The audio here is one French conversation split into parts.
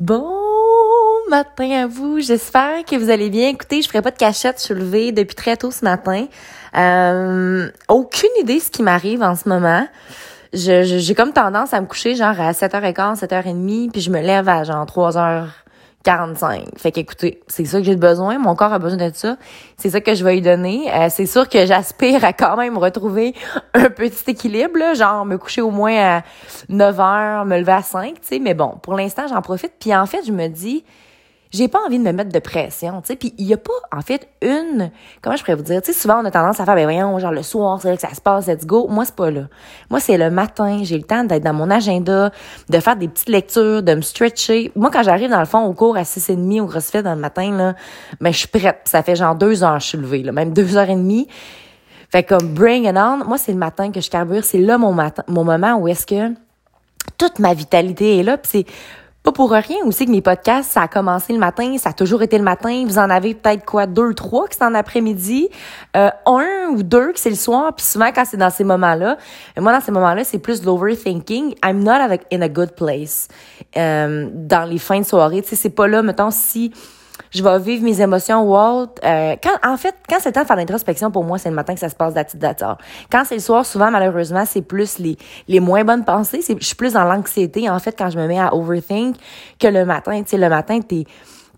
Bon matin à vous. J'espère que vous allez bien. Écoutez, je ferai pas de cachette. Je suis levée depuis très tôt ce matin. Euh, aucune idée ce qui m'arrive en ce moment. J'ai je, j'ai comme tendance à me coucher genre à 7h15, 7h30, puis je me lève à genre 3h 45. Fait qu'écoutez, c'est ça que j'ai besoin. Mon corps a besoin de ça. C'est ça que je vais lui donner. Euh, c'est sûr que j'aspire à quand même retrouver un petit équilibre, là, genre me coucher au moins à 9 heures, me lever à 5, tu sais. Mais bon, pour l'instant, j'en profite. Puis en fait, je me dis, j'ai pas envie de me mettre de pression, tu sais. Puis il y a pas, en fait, une, comment je pourrais vous dire, tu sais, souvent on a tendance à faire, ben voyons, genre le soir, c'est là que ça se passe, let's go. Moi, c'est pas là. Moi, c'est le matin, j'ai le temps d'être dans mon agenda, de faire des petites lectures, de me stretcher. Moi, quand j'arrive dans le fond au cours à 6h30 au CrossFit dans le matin, là, ben je suis prête. Ça fait genre deux heures que je suis levée, là, même deux heures et demie. Fait comme bring it on. Moi, c'est le matin que je carbure. C'est là mon matin, mon moment où est-ce que toute ma vitalité est là. Puis c'est pas pour rien aussi que mes podcasts, ça a commencé le matin, ça a toujours été le matin. Vous en avez peut-être quoi, deux, trois qui sont en après-midi, euh, un ou deux qui c'est le soir. Puis souvent quand c'est dans ces moments-là, moi dans ces moments-là, c'est plus l'overthinking. I'm not in a good place. Euh, dans les fins de soirée, tu sais, c'est pas là, mettons si je vais vivre mes émotions Walt. Euh, quand, en fait, quand c'est le temps de faire l'introspection, pour moi, c'est le matin que ça se passe d'attitude Quand c'est le soir, souvent, malheureusement, c'est plus les, les moins bonnes pensées. Je suis plus dans l'anxiété, en fait, quand je me mets à overthink que le matin. Tu sais, le matin, t'es,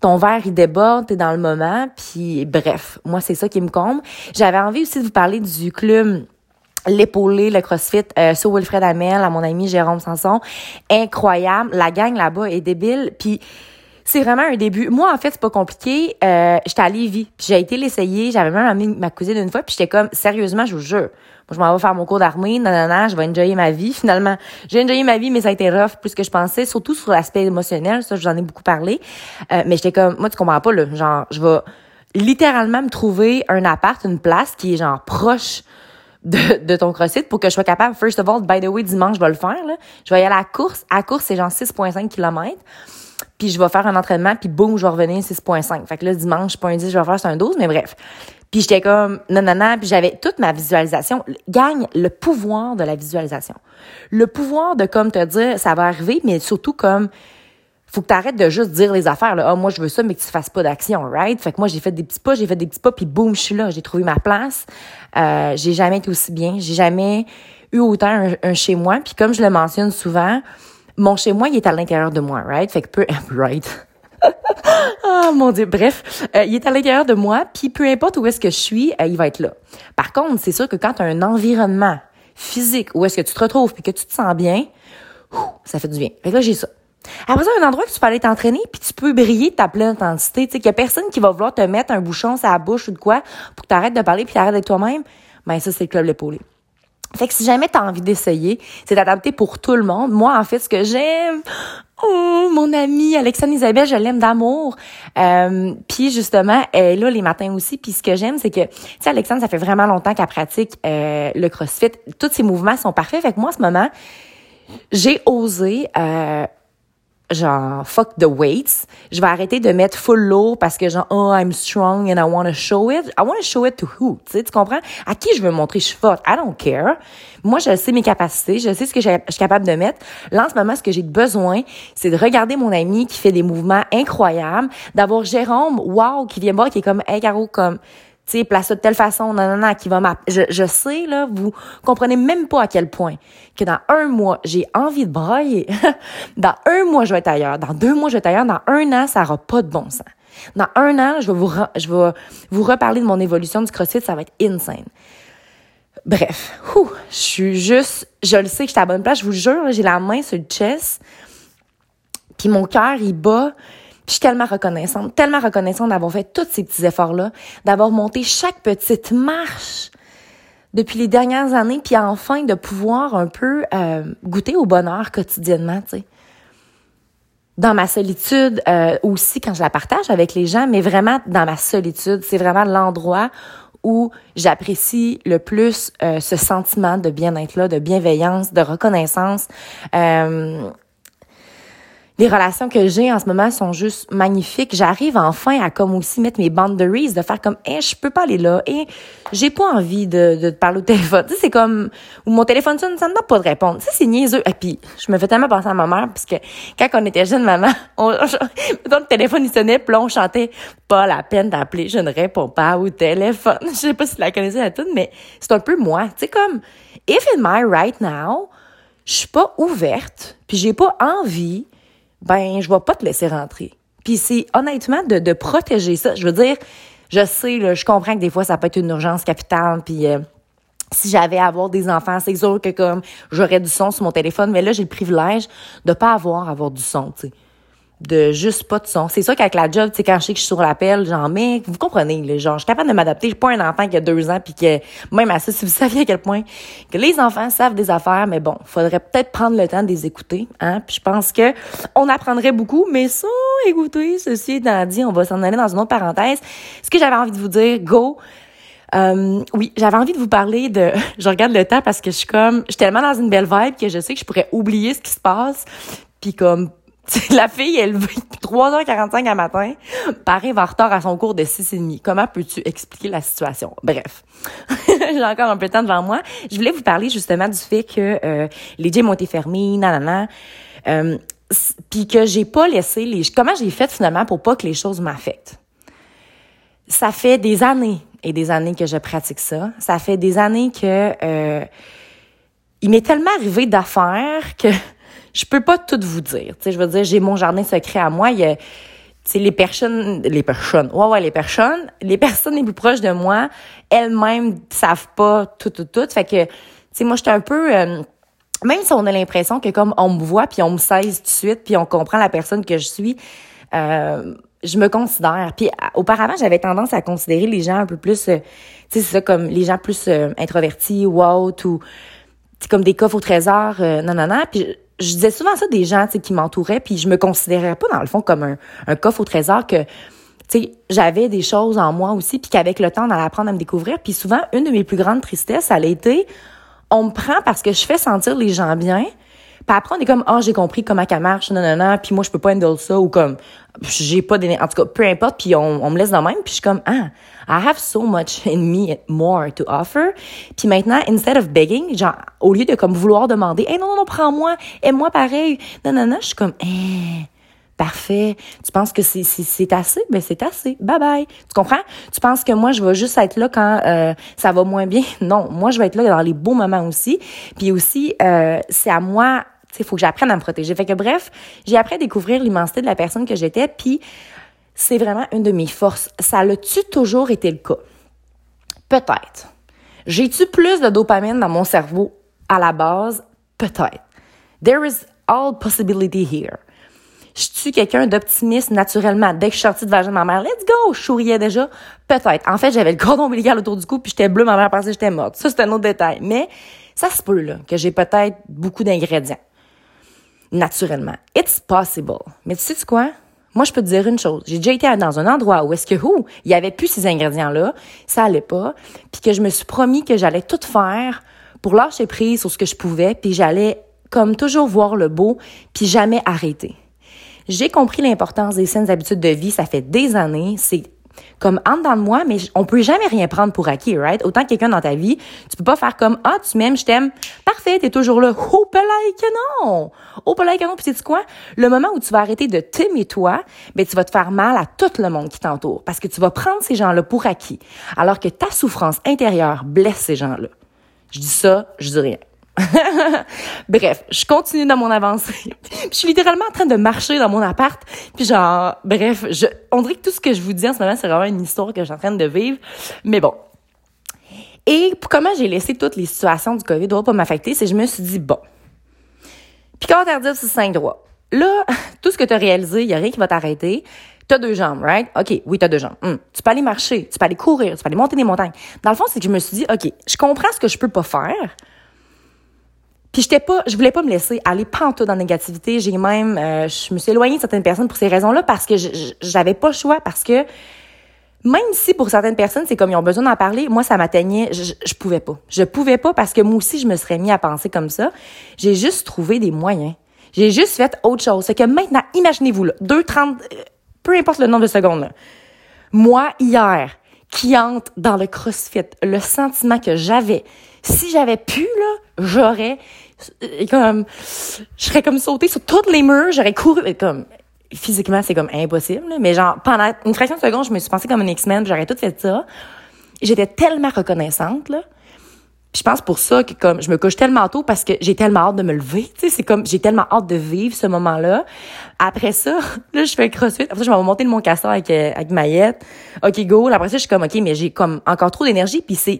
ton verre il déborde, t'es dans le moment, puis bref, moi c'est ça qui me comble. J'avais envie aussi de vous parler du club l'épaulé, le CrossFit, euh, sur Wilfred Amel, à mon ami Jérôme Sanson. Incroyable. La gang là-bas est débile. Puis c'est vraiment un début. Moi, en fait, c'est pas compliqué. Euh, j'étais à Lévis, puis j'ai été l'essayer. J'avais même amené ma cousine une fois, puis j'étais comme, sérieusement, je vous jure. Moi, je m'en vais faire mon cours d'armée, nanana, je vais enjoyer ma vie. Finalement, j'ai enjoyé ma vie, mais ça a été rough plus que je pensais, surtout sur l'aspect émotionnel. Ça, j'en ai beaucoup parlé. Euh, mais j'étais comme, moi, tu comprends pas, là. Genre, je vais littéralement me trouver un appart, une place qui est genre proche de, de ton CrossFit pour que je sois capable, first of all, by the way, dimanche, je vais le faire, là. Je vais y aller à la course. À course, c'est genre 6,5 km puis je vais faire un entraînement, puis boum, je vais revenir 6.5. Fait que là, dimanche, pas un 10, je vais faire un 12, mais bref. Puis j'étais comme, non, non, non, puis j'avais toute ma visualisation. Gagne le pouvoir de la visualisation. Le pouvoir de, comme te dire, ça va arriver, mais surtout comme, faut que tu arrêtes de juste dire les affaires. Là. Ah, moi, je veux ça, mais que tu fasses pas d'action, right? Fait que moi, j'ai fait des petits pas, j'ai fait des petits pas, puis boum, je suis là. J'ai trouvé ma place. Euh, j'ai jamais été aussi bien. J'ai jamais eu autant un chez moi. Puis comme je le mentionne souvent, mon chez moi, il est à l'intérieur de moi, right? Fait que peu, right? oh mon dieu, bref, euh, il est à l'intérieur de moi, puis peu importe où est-ce que je suis, euh, il va être là. Par contre, c'est sûr que quand tu as un environnement physique où est-ce que tu te retrouves puis que tu te sens bien, ça fait du bien. Fait que là, j'ai ça. Après ça, un endroit que tu peux aller t'entraîner puis tu peux briller ta pleine intensité, tu sais qu'il y a personne qui va vouloir te mettre un bouchon sur la bouche ou de quoi pour que tu arrêtes de parler puis arrêtes d'être toi-même. Ben ça c'est le club l'épaulé. Fait que si jamais tu as envie d'essayer, c'est adapté pour tout le monde. Moi, en fait, ce que j'aime, oh, mon amie Alexandre Isabelle, je l'aime d'amour. Euh, puis justement, elle est là les matins aussi. Puis ce que j'aime, c'est que, tu sais, Alexandre, ça fait vraiment longtemps qu'elle pratique euh, le CrossFit. Tous ses mouvements sont parfaits. Fait que moi, en ce moment, j'ai osé euh, genre fuck the weights. Je vais arrêter de mettre full lourd parce que genre oh I'm strong and I want to show it. I want to show it to who? Tu sais, tu comprends? À qui je veux montrer je suis forte? I don't care. Moi, je sais mes capacités, je sais ce que je suis capable de mettre. Là, en ce moment, ce que j'ai besoin, c'est de regarder mon ami qui fait des mouvements incroyables, d'avoir Jérôme, wow, qui vient voir, qui est comme, hey, Caro, comme, tu sais, place de telle façon, non, non, qui va m'app... Je, je sais, là, vous comprenez même pas à quel point que dans un mois, j'ai envie de brailler. dans un mois, je vais être ailleurs. Dans deux mois, je vais être ailleurs. Dans un an, ça aura pas de bon sens. Dans un an, je vais vous, je vais vous reparler de mon évolution du CrossFit, ça va être insane. Bref, je suis juste, je le sais que je à bonne place, je vous jure, j'ai la main sur le chest, puis mon cœur, il bat, je suis tellement reconnaissante, tellement reconnaissante d'avoir fait tous ces petits efforts-là, d'avoir monté chaque petite marche depuis les dernières années, puis enfin de pouvoir un peu euh, goûter au bonheur quotidiennement, tu sais. Dans ma solitude euh, aussi, quand je la partage avec les gens, mais vraiment dans ma solitude, c'est vraiment l'endroit où j'apprécie le plus euh, ce sentiment de bien-être là, de bienveillance, de reconnaissance. Euh, les relations que j'ai en ce moment sont juste magnifiques. J'arrive enfin à comme aussi mettre mes boundaries, de faire comme, eh, je peux pas aller là, et j'ai pas envie de, de te parler au téléphone. Tu sais, c'est comme, ou mon téléphone sonne, ça me donne pas de répondre. Tu sais, c'est niaiseux. Et puis, je me fais tellement penser à ma mère, parce que quand on était jeune, maman, on, le téléphone, il sonnait, puis on chantait, pas la peine d'appeler, je ne réponds pas au téléphone. Je sais pas si tu la connaissais à toute, mais c'est un peu moi. Tu sais, comme, if in my right now, je suis pas ouverte, puis j'ai pas envie ben je vais pas te laisser rentrer. Puis c'est honnêtement de, de protéger ça. Je veux dire, je sais, je comprends que des fois ça peut être une urgence capitale, puis euh, si j'avais à avoir des enfants, c'est sûr que comme j'aurais du son sur mon téléphone, mais là j'ai le privilège de pas avoir à avoir du son, tu sais de juste pas de son. C'est ça qu'avec la job, tu sais, quand je sais que je suis sur l'appel, genre, mais vous comprenez, les genre, je suis capable de m'adapter. Je suis pas un enfant qui a deux ans puis que, même à ça, si vous saviez à quel point que les enfants savent des affaires, mais bon, faudrait peut-être prendre le temps de les écouter, hein. Puis je pense que on apprendrait beaucoup, mais ça, écoutez, ceci étant dit, on va s'en aller dans une autre parenthèse. Ce que j'avais envie de vous dire, go, euh, oui, j'avais envie de vous parler de. Je regarde le temps parce que je suis comme. Je suis tellement dans une belle vibe que je sais que je pourrais oublier ce qui se passe. Puis comme la fille, elle 3h45 à matin, Paris va en retard à son cours de 6h30. Comment peux-tu expliquer la situation? Bref. J'ai encore un peu de temps devant moi. Je voulais vous parler justement du fait que euh, les gyms ont été fermés, nanana. Euh, puis que j'ai pas laissé les... Comment j'ai fait finalement pour pas que les choses m'affectent? Ça fait des années et des années que je pratique ça. Ça fait des années que... Euh, il m'est tellement arrivé d'affaires que je peux pas tout vous dire. Tu sais, je veux dire, j'ai mon jardin secret à moi. Il y a, tu les personnes, les personnes, ouais, ouais, les personnes, les personnes les plus proches de moi, elles-mêmes savent pas tout, tout, tout. Fait que, tu sais, moi, j'étais un peu, euh, même si on a l'impression que comme on me voit puis on me saisit tout de suite puis on comprend la personne que je suis, euh, je me considère. Puis auparavant, j'avais tendance à considérer les gens un peu plus, euh, tu sais, c'est ça comme les gens plus introvertis ou autres ou comme des coffres au trésor, non, non, non. Puis je disais souvent ça des gens qui m'entouraient, puis je me considérais pas dans le fond comme un, coffre au trésor que j'avais des choses en moi aussi, puis qu'avec le temps, on allait apprendre à me découvrir. Puis souvent, une de mes plus grandes tristesses, ça a été, on me prend parce que je fais sentir les gens bien, puis après, on est comme, ah, oh, j'ai compris comment ça marche, non, non, non, puis moi, je peux pas handle ça, ou comme, j'ai pas d'énergie. En tout cas, peu importe, puis on, on me laisse dans même, puis je suis comme, ah, I have so much in me more to offer. Puis maintenant, instead of begging, genre, au lieu de comme vouloir demander, hey, non, non, non, prends-moi, aime-moi pareil, non, non, non, je suis comme, eh, parfait. Tu penses que c'est c'est assez, ben c'est assez. Bye bye. Tu comprends? Tu penses que moi je vais juste être là quand euh, ça va moins bien? Non, moi je vais être là dans les beaux moments aussi. Puis aussi euh, c'est à moi il faut que j'apprenne à me protéger. Fait que bref, j'ai appris à découvrir l'immensité de la personne que j'étais, puis c'est vraiment une de mes forces. Ça l'a-tu toujours été le cas? Peut-être. J'ai-tu plus de dopamine dans mon cerveau à la base? Peut-être. There is all possibility here. Je suis quelqu'un d'optimiste naturellement? Dès que je suis sortie de vagin de ma mère, let's go, je souriais déjà. Peut-être. En fait, j'avais le cordon ombilical autour du cou puis j'étais bleue, ma mère pensait que j'étais morte. Ça, c'est un autre détail. Mais ça se peut, là, que j'ai peut-être beaucoup d'ingrédients naturellement. It's possible. Mais tu sais quoi? Moi, je peux te dire une chose. J'ai déjà été dans un endroit où est-ce que, où, il y avait plus ces ingrédients-là, ça allait pas, puis que je me suis promis que j'allais tout faire pour lâcher prise sur ce que je pouvais, puis j'allais, comme toujours, voir le beau, puis jamais arrêter. J'ai compris l'importance des saines habitudes de vie, ça fait des années, c'est comme en dedans de moi, mais on peut jamais rien prendre pour acquis, right? Autant que quelqu'un dans ta vie, tu peux pas faire comme ah tu m'aimes, je t'aime, parfait, t'es toujours là. Oh que non, oh que non. Puis quoi? Le moment où tu vas arrêter de t'aimer toi, ben tu vas te faire mal à tout le monde qui t'entoure, parce que tu vas prendre ces gens-là pour acquis, alors que ta souffrance intérieure blesse ces gens-là. Je dis ça, je dis rien. bref, je continue dans mon avancée. je suis littéralement en train de marcher dans mon appart. Puis genre, bref, je, on dirait que tout ce que je vous dis en ce moment, c'est vraiment une histoire que je suis en train de vivre. Mais bon. Et comment j'ai laissé toutes les situations du COVID doit pas m'affecter, c'est que je me suis dit, bon. Puis quand on dit c'est cinq droits. Là, tout ce que tu as réalisé, il y a rien qui va t'arrêter. Tu as deux jambes, right? OK, oui, tu as deux jambes. Hmm. Tu peux aller marcher, tu peux aller courir, tu peux aller monter des montagnes. Dans le fond, c'est que je me suis dit, OK, je comprends ce que je peux pas faire. Puis j'étais je voulais pas me laisser aller pantoute dans la négativité. J'ai même, euh, je me suis éloignée de certaines personnes pour ces raisons-là parce que j'avais pas le choix, parce que même si pour certaines personnes, c'est comme ils ont besoin d'en parler, moi, ça m'atteignait, je, je pouvais pas. Je pouvais pas parce que moi aussi, je me serais mis à penser comme ça. J'ai juste trouvé des moyens. J'ai juste fait autre chose. C'est que maintenant, imaginez-vous, là, 2, 30, euh, peu importe le nombre de secondes, là. Moi, hier, qui entre dans le CrossFit, le sentiment que j'avais, si j'avais pu, là, j'aurais, euh, comme, je serais comme sauté sur toutes les murs, j'aurais couru, comme, physiquement, c'est comme impossible, mais genre, pendant une fraction de seconde, je me suis pensée comme une X-Men, j'aurais tout fait ça. J'étais tellement reconnaissante, là. Puis je pense pour ça que comme je me couche tellement tôt parce que j'ai tellement hâte de me lever, tu sais, c'est comme j'ai tellement hâte de vivre ce moment-là. Après ça, là je fais crossfit, après ça je vais monter de mon castor avec euh, avec Maillette. OK, go. Après ça je suis comme OK, mais j'ai comme encore trop d'énergie puis c'est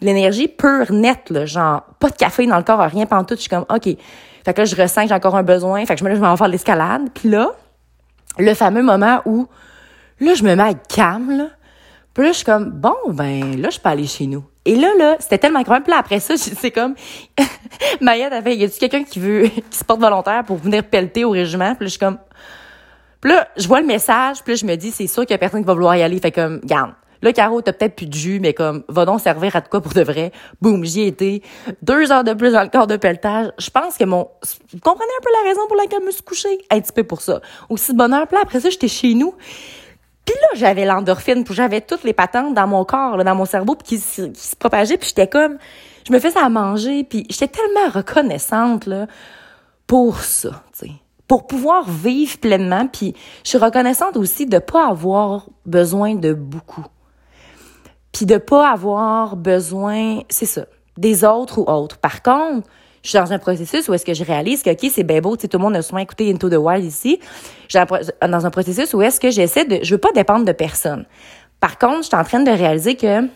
l'énergie pure nette là, genre pas de café dans le corps, rien tout. je suis comme OK. Fait que là je ressens que j'ai encore un besoin, fait que je me je vais en faire l'escalade. Puis là, le fameux moment où là je me mets à calme là. Puis là je suis comme bon ben là je peux aller chez nous. Et là, là, c'était tellement incroyable. Puis là, après ça, c'est comme, Mayette a fait, y a-tu quelqu'un qui veut, qui se porte volontaire pour venir pelleter au régiment? Puis là, je suis comme, puis là, je vois le message, puis là, je me dis, c'est sûr qu'il y a personne qui va vouloir y aller. Fait comme, garde. Là, Caro, t'as peut-être plus de jus, mais comme, va donc servir à de quoi pour de vrai. Boum, j'y ai été. Deux heures de plus dans le corps de pelletage. Je pense que mon, vous comprenez un peu la raison pour laquelle je me suis couchée? Un petit peu pour ça. Aussi de bonheur. Puis après ça, j'étais chez nous. Puis là, j'avais l'endorphine, puis j'avais toutes les patentes dans mon corps, dans mon cerveau, puis qui, se propageaient, puis j'étais comme... Je me faisais à manger, puis j'étais tellement reconnaissante là, pour ça, tu sais. Pour pouvoir vivre pleinement, puis je suis reconnaissante aussi de pas avoir besoin de beaucoup. Puis de pas avoir besoin, c'est ça, des autres ou autres. Par contre, je suis dans un processus où est-ce que je réalise que, OK, c'est bien beau, tu sais, tout le monde a souvent écouté Into the Wild ici. Je suis dans un processus où est-ce que j'essaie de, je veux pas dépendre de personne. Par contre, je suis en train de réaliser que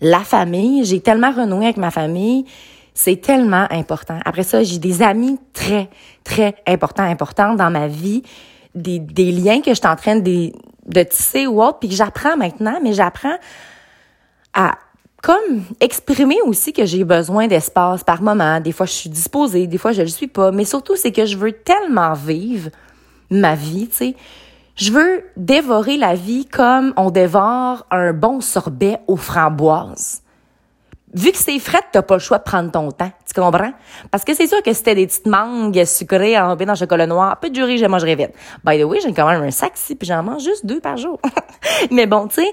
la famille, j'ai tellement renoué avec ma famille, c'est tellement important. Après ça, j'ai des amis très, très importants, importants dans ma vie, des, des liens que je suis en train de, de tisser ou autre, puis que j'apprends maintenant, mais j'apprends à comme exprimer aussi que j'ai besoin d'espace par moment. Des fois, je suis disposée, des fois, je le suis pas. Mais surtout, c'est que je veux tellement vivre ma vie, tu sais. Je veux dévorer la vie comme on dévore un bon sorbet aux framboises. Vu que c'est frais, t'as pas le choix de prendre ton temps. Tu comprends? Parce que c'est sûr que c'était des petites mangues sucrées enrobées dans le chocolat noir, peu de durée, je mangerais vite. By the way, j'ai quand même un sac ici, puis j'en mange juste deux par jour. Mais bon, tu sais,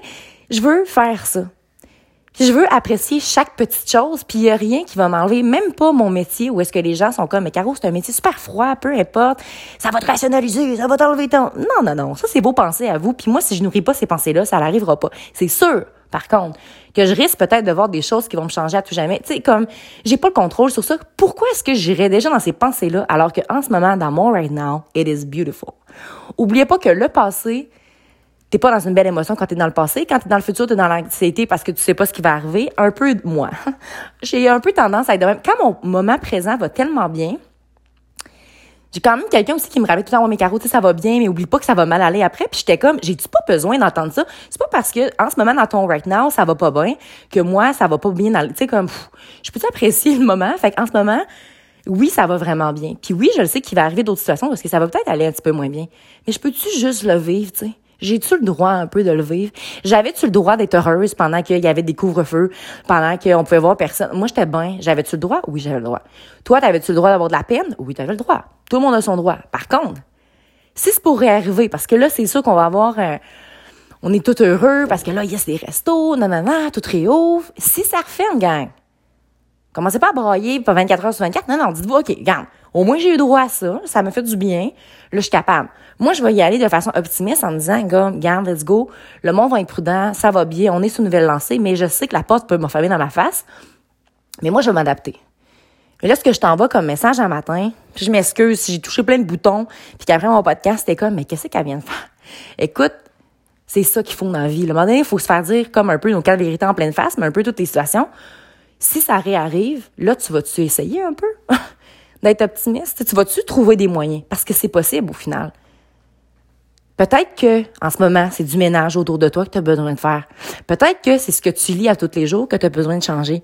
je veux faire ça. Puis je veux apprécier chaque petite chose, puis il a rien qui va m'enlever, même pas mon métier, où est-ce que les gens sont comme, mais Caro, c'est un métier super froid, peu importe, ça va te rationaliser, ça va t'enlever ton... Non, non, non, ça c'est beau penser à vous, puis moi, si je nourris pas ces pensées-là, ça n'arrivera pas. C'est sûr, par contre, que je risque peut-être de voir des choses qui vont me changer à tout jamais. Tu sais, comme, j'ai pas le contrôle sur ça. Pourquoi est-ce que j'irais déjà dans ces pensées-là, alors que en ce moment, dans mon right now, it is beautiful? Oubliez pas que le passé, t'es pas dans une belle émotion quand t'es dans le passé. Quand t'es dans le futur, t'es dans l'anxiété parce que tu sais pas ce qui va arriver. Un peu de moi. J'ai un peu tendance à être de même. Quand mon moment présent va tellement bien, j'ai quand même quelqu'un aussi qui me rappelle tout le temps, oh, mes carreaux, tu sais, ça va bien, mais oublie pas que ça va mal aller après. Puis j'étais comme, j'ai-tu pas besoin d'entendre ça? C'est pas parce que, en ce moment, dans ton right now, ça va pas bien, que moi, ça va pas bien dans tu sais, comme, je peux apprécier le moment? Fait qu'en ce moment, oui, ça va vraiment bien. Puis oui, je le sais qu'il va arriver d'autres situations parce que ça va peut-être aller un petit peu moins bien. Mais je peux-tu juste le vivre, tu sais? J'ai-tu le droit un peu de le vivre? J'avais-tu le droit d'être heureuse pendant qu'il y avait des couvre-feux, pendant qu'on pouvait voir personne? Moi, j'étais bien. J'avais-tu le droit? Oui, j'avais le droit. Toi, t'avais-tu le droit d'avoir de la peine? Oui, t'avais le droit. Tout le monde a son droit. Par contre, si c'est pour réarriver, parce que là, c'est sûr qu'on va avoir on est tout heureux parce que là, il y a des restos, nanana, tout réouvre. Si ça refait une gang, commencez pas à brailler pas 24 heures sur 24. Non, non, dites-vous, OK, regarde, au moins j'ai eu droit à ça, ça me fait du bien, là, je suis capable. Moi, je vais y aller de façon optimiste en me disant, gars, garde, let's go, le monde va être prudent, ça va bien, on est sur une nouvelle lancée, mais je sais que la porte peut m'enfermer dans ma face, mais moi, je vais m'adapter. Et là, ce que je t'envoie comme message un matin, puis je m'excuse si j'ai touché plein de boutons, puis qu'après mon podcast, c'était comme, mais qu'est-ce qu'elle vient de faire? Écoute, c'est ça qu'il faut dans la vie. Le moment donné, il faut se faire dire comme un peu nos quatre vérités en pleine face, mais un peu toutes les situations. Si ça réarrive, là, tu vas-tu essayer un peu? d'être optimiste? Tu vas-tu trouver des moyens? Parce que c'est possible au final. Peut-être que, en ce moment, c'est du ménage autour de toi que tu as besoin de faire. Peut-être que c'est ce que tu lis à tous les jours que tu as besoin de changer.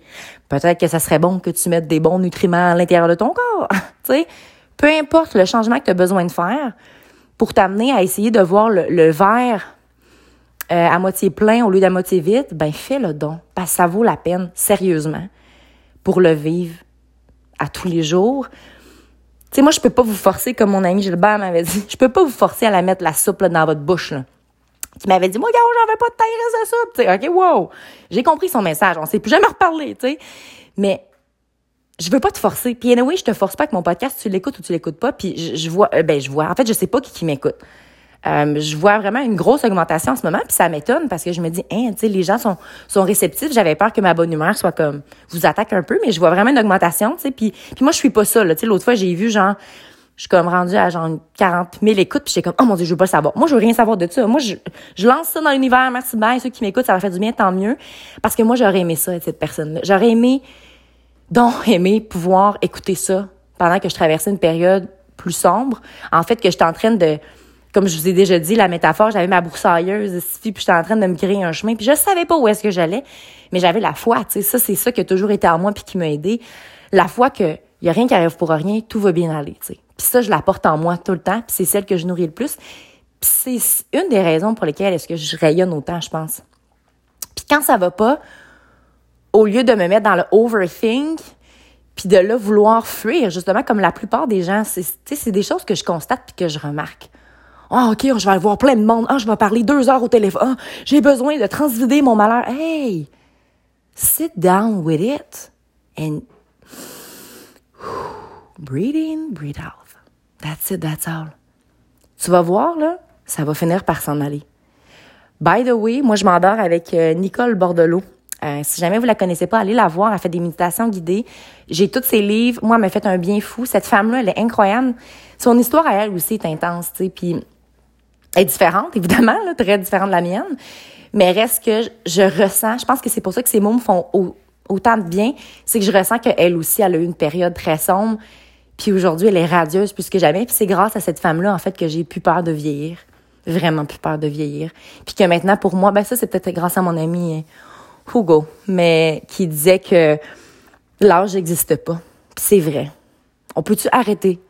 Peut-être que ça serait bon que tu mettes des bons nutriments à l'intérieur de ton corps. tu peu importe le changement que tu as besoin de faire pour t'amener à essayer de voir le, verre euh, à moitié plein au lieu d'à moitié vide, ben fais le don parce que ça vaut la peine sérieusement pour le vivre à tous les jours. Tu sais, moi, je peux pas vous forcer, comme mon ami Gilbert m'avait dit, je peux pas vous forcer à la mettre la soupe là, dans votre bouche. Là. Qui m'avait dit, moi, gars, j'en veux pas de taille de soupe. sais, OK, wow. J'ai compris son message. On s'est plus jamais reparler, tu sais. Mais je veux pas te forcer. Puis anyway, je te force pas avec mon podcast, tu l'écoutes ou tu l'écoutes pas. Puis je, vois, euh, ben je vois. En fait, je sais pas qui, qui m'écoute. Euh, je vois vraiment une grosse augmentation en ce moment, puis ça m'étonne parce que je me dis, hein, tu les gens sont, sont réceptifs. J'avais peur que ma bonne humeur soit comme, vous attaque un peu, mais je vois vraiment une augmentation, tu sais. Puis, moi, je suis pas ça, là. Tu sais, l'autre fois, j'ai vu, genre, je suis comme rendue à genre 40 000 écoutes, puis j'étais comme, oh mon Dieu, je veux pas savoir. Moi, je veux rien savoir de ça. Moi, je, je lance ça dans l'univers, merci bien. Ceux qui m'écoutent, ça va faire du bien, tant mieux. Parce que moi, j'aurais aimé ça, cette personne-là. J'aurais aimé, donc, aimer pouvoir écouter ça pendant que je traversais une période plus sombre. En fait, que j'étais en train de, comme je vous ai déjà dit, la métaphore, j'avais ma broussailleuse puis j'étais en train de me créer un chemin, puis je savais pas où est-ce que j'allais, mais j'avais la foi, tu sais, ça, c'est ça qui a toujours été en moi puis qui m'a aidé. La foi que y a rien qui arrive pour rien, tout va bien aller, tu sais. Puis ça, je la porte en moi tout le temps, puis c'est celle que je nourris le plus. Puis c'est une des raisons pour lesquelles est-ce que je rayonne autant, je pense. Puis quand ça va pas, au lieu de me mettre dans le overthink, puis de là vouloir fuir, justement, comme la plupart des gens, c'est des choses que je constate puis que je remarque. Ah, OK, je vais aller voir plein de monde. Ah, je vais parler deux heures au téléphone. Ah, j'ai besoin de transvider mon malheur. Hey! Sit down with it and breathe in, breathe out. That's it, that's all. Tu vas voir, là, ça va finir par s'en aller. By the way, moi, je m'endors avec euh, Nicole Bordelot. Euh, si jamais vous la connaissez pas, allez la voir. Elle fait des méditations guidées. J'ai tous ses livres. Moi, elle m'a fait un bien fou. Cette femme-là, elle est incroyable. Son histoire à elle aussi est intense, tu sais. Est différente, évidemment, là, très différente de la mienne. Mais reste que je, ressens, je pense que c'est pour ça que ces mots me font autant de bien, c'est que je ressens qu'elle aussi, elle a eu une période très sombre. Puis aujourd'hui, elle est radieuse plus que jamais. Puis c'est grâce à cette femme-là, en fait, que j'ai plus peur de vieillir. Vraiment plus peur de vieillir. Puis que maintenant, pour moi, ben ça, c'est peut-être grâce à mon ami Hugo, mais qui disait que l'âge n'existe pas. Puis c'est vrai. On peut-tu arrêter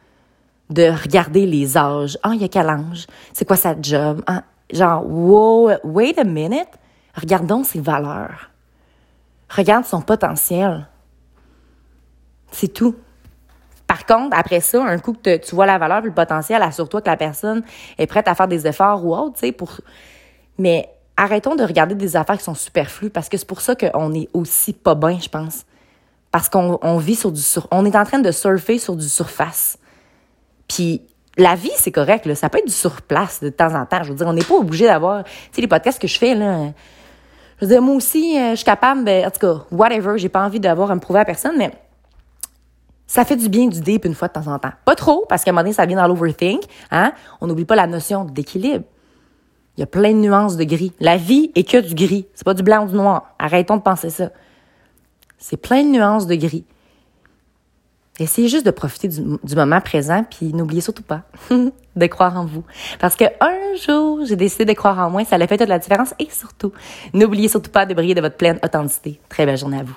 de regarder les âges? Ah, il y a quel âge? C'est quoi sa job? Ah, genre, wow, wait a minute. Regardons ses valeurs. Regarde son potentiel. C'est tout. Par contre, après ça, un coup que tu vois la valeur et le potentiel, assure-toi que la personne est prête à faire des efforts ou autre, tu sais, pour... Mais arrêtons de regarder des affaires qui sont superflues parce que c'est pour ça qu'on est aussi pas bien, je pense. Parce qu'on on vit sur du sur, on est en train de surfer sur du surface. Puis la vie, c'est correct, là. Ça peut être du surplace de temps en temps. Je veux dire, on n'est pas obligé d'avoir, tu sais, les podcasts que je fais, là. Je veux dire, moi aussi, euh, je suis capable, ben, en tout cas, whatever, j'ai pas envie d'avoir à me prouver à personne, mais ça fait du bien du deep une fois de temps en temps. Pas trop, parce qu'à un moment donné, ça vient dans l'overthink, hein. On n'oublie pas la notion d'équilibre. Il y a plein de nuances de gris. La vie est que du gris. C'est pas du blanc ou du noir. Arrêtons de penser ça. C'est plein de nuances de gris. Essayez juste de profiter du, moment présent, puis n'oubliez surtout pas de croire en vous. Parce que un jour, j'ai décidé de croire en moi, ça a fait toute la différence. Et surtout, n'oubliez surtout pas de briller de votre pleine authenticité. Très belle journée à vous.